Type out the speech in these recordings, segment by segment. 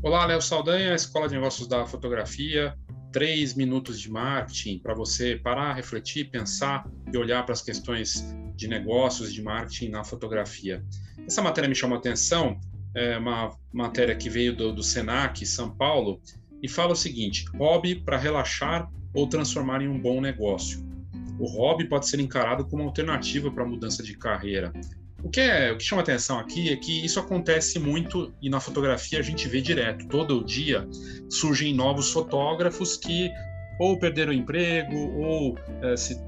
Olá, Léo Saldanha, Escola de Negócios da Fotografia. Três minutos de marketing para você parar, refletir, pensar e olhar para as questões de negócios, de marketing na fotografia. Essa matéria me chamou a atenção, é uma matéria que veio do, do Senac, São Paulo, e fala o seguinte: hobby para relaxar ou transformar em um bom negócio. O hobby pode ser encarado como alternativa para a mudança de carreira. O que, é, o que chama atenção aqui é que isso acontece muito e na fotografia a gente vê direto. Todo dia surgem novos fotógrafos que ou perderam o emprego ou é, se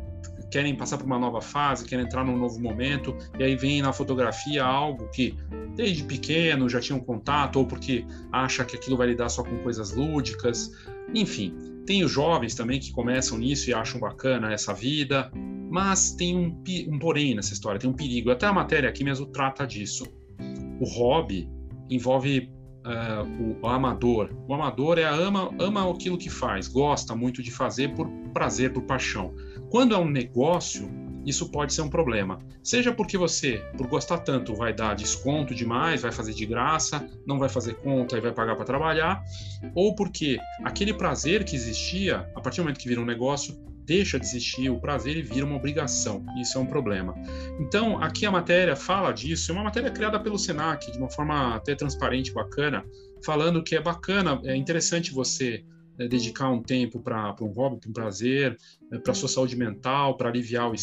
querem passar por uma nova fase, querem entrar num novo momento, e aí vem na fotografia algo que desde pequeno já tinham contato, ou porque acha que aquilo vai lidar só com coisas lúdicas. Enfim, tem os jovens também que começam nisso e acham bacana essa vida, mas tem um, um porém nessa história, tem um perigo. Até a matéria aqui mesmo trata disso. O hobby envolve uh, o, amador. O amador é ama, ama aquilo que faz, gosta muito de fazer por prazer, por paixão. Quando é um negócio, isso pode ser um problema. Seja porque você, por gostar tanto, vai dar desconto demais, vai fazer de graça, não vai fazer conta e vai pagar para trabalhar, ou porque aquele prazer que existia, a partir do momento que vira um negócio, deixa de existir o prazer e vira uma obrigação. Isso é um problema. Então, aqui a matéria fala disso, é uma matéria criada pelo Senac, de uma forma até transparente, bacana, falando que é bacana, é interessante você é, dedicar um tempo para um hobby, para um prazer, é, para sua saúde mental, para aliviar o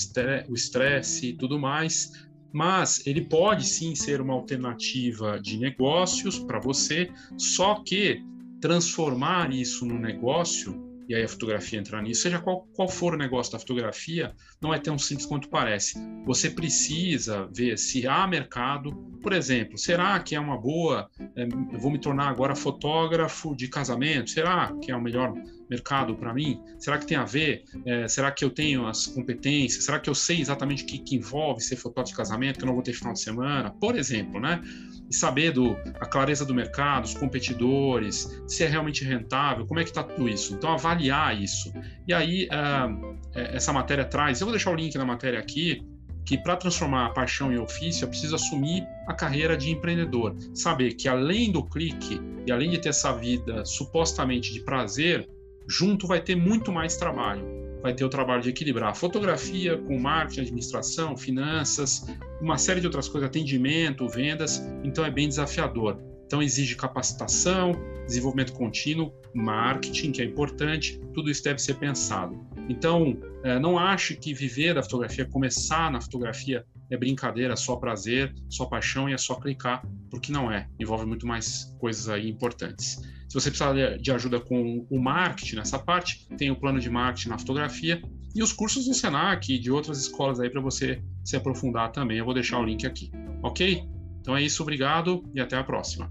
estresse e tudo mais. Mas ele pode sim ser uma alternativa de negócios para você, só que transformar isso num negócio e aí a fotografia entrar nisso, seja qual, qual for o negócio da fotografia, não é tão simples quanto parece. Você precisa ver se há mercado. Por exemplo, será que é uma boa? É, eu vou me tornar agora fotógrafo de casamento? Será que é o melhor mercado para mim? Será que tem a ver? É, será que eu tenho as competências? Será que eu sei exatamente o que, que envolve ser fotógrafo de casamento, que eu não vou ter final de semana? Por exemplo, né? E saber do, a clareza do mercado, os competidores, se é realmente rentável, como é que está tudo isso. Então, avaliar isso. E aí, uh, essa matéria traz, eu vou deixar o link na matéria aqui, que para transformar a paixão em ofício, eu preciso assumir a carreira de empreendedor. Saber que além do clique e além de ter essa vida supostamente de prazer, junto vai ter muito mais trabalho. Vai ter o trabalho de equilibrar fotografia com marketing, administração, finanças, uma série de outras coisas, atendimento, vendas. Então é bem desafiador. Então exige capacitação, desenvolvimento contínuo, marketing, que é importante, tudo isso deve ser pensado. Então, é, não ache que viver da fotografia, começar na fotografia é brincadeira, só prazer, só paixão e é só clicar, porque não é. Envolve muito mais coisas aí importantes. Se você precisar de ajuda com o marketing nessa parte, tem o plano de marketing na fotografia e os cursos do Senac e de outras escolas aí para você se aprofundar também. Eu vou deixar o link aqui, ok? Então é isso, obrigado e até a próxima.